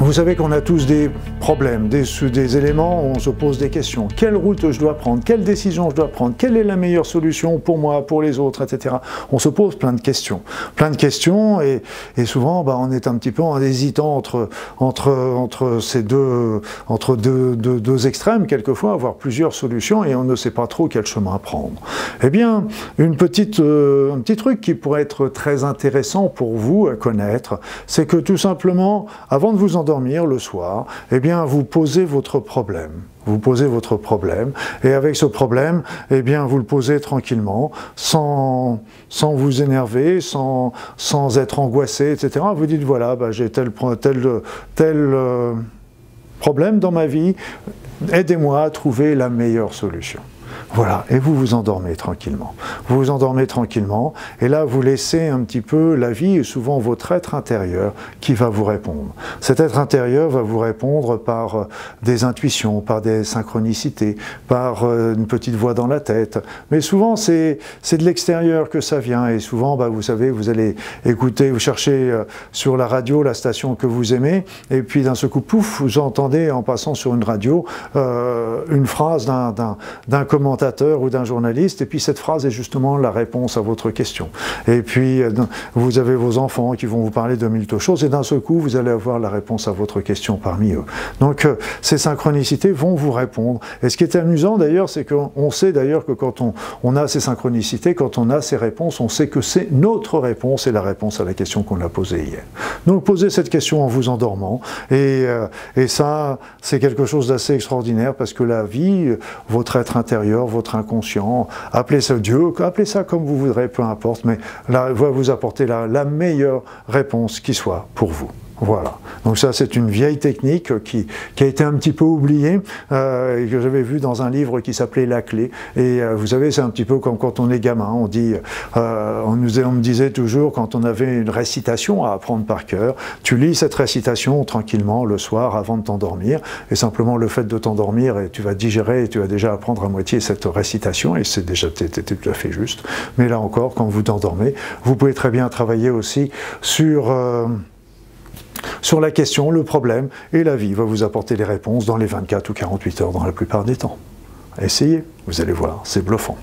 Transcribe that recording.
Vous savez qu'on a tous des problèmes, des, éléments où on se pose des questions. Quelle route je dois prendre? Quelle décision je dois prendre? Quelle est la meilleure solution pour moi, pour les autres, etc. On se pose plein de questions. Plein de questions et, souvent bah, on est un petit peu en hésitant entre, ces deux, extrêmes, quelquefois, avoir plusieurs solutions et on ne sait pas trop quel chemin prendre. Eh bien, une petite, euh, un petit truc qui pourrait être très intéressant pour vous à connaître, c'est que tout simplement, avant de vous en dormir le soir, eh bien, vous posez votre problème. Vous posez votre problème, et avec ce problème, eh bien, vous le posez tranquillement, sans, sans vous énerver, sans, être angoissé, etc. Vous dites voilà, bah, j'ai tel euh, problème dans ma vie, aidez-moi à trouver la meilleure solution. Voilà, et vous vous endormez tranquillement. Vous vous endormez tranquillement, et là vous laissez un petit peu la vie et souvent votre être intérieur qui va vous répondre. Cet être intérieur va vous répondre par euh, des intuitions, par des synchronicités, par euh, une petite voix dans la tête. Mais souvent c'est de l'extérieur que ça vient, et souvent bah, vous savez, vous allez écouter, vous cherchez euh, sur la radio la station que vous aimez, et puis d'un seul coup, pouf, vous entendez en passant sur une radio une phrase d'un commentaire ou d'un journaliste, et puis cette phrase est justement la réponse à votre question. Et puis euh, vous avez vos enfants qui vont vous parler de mille choses, et d'un seul coup, vous allez avoir la réponse à votre question parmi eux. Donc euh, ces synchronicités vont vous répondre. Et ce qui est amusant d'ailleurs, c'est qu'on sait d'ailleurs que quand on, on, a ces synchronicités, quand on a ces réponses, on sait que c'est notre réponse et la réponse à la question qu'on a posée hier. Donc posez cette question en vous endormant, et, euh, et ça, c'est quelque chose d'assez extraordinaire parce que la vie, votre être intérieur, votre inconscient, appelez ça Dieu, appelez ça comme vous voudrez, peu importe, mais là, va vous apporter la, la meilleure réponse qui soit pour vous. Voilà. Donc ça, c'est une vieille technique qui, qui, a été un petit peu oubliée euh, et que j'avais vu dans un livre qui s'appelait La Clé. Et euh, vous savez, c'est un petit peu comme quand on est gamin. On dit, euh, on, nous, on me disait toujours quand on avait une récitation à apprendre par cœur, tu lis cette récitation tranquillement le soir avant de t'endormir. Et simplement le fait de t'endormir, et tu vas digérer et tu vas déjà apprendre à moitié cette récitation. Et c'est déjà tout à fait juste. Mais là encore, quand vous t'endormez, vous pouvez très bien travailler aussi sur euh, sur la question, le problème, et la vie va vous apporter les réponses dans les 24 ou 48 heures dans la plupart des temps. Essayez, vous allez voir, c'est bluffant.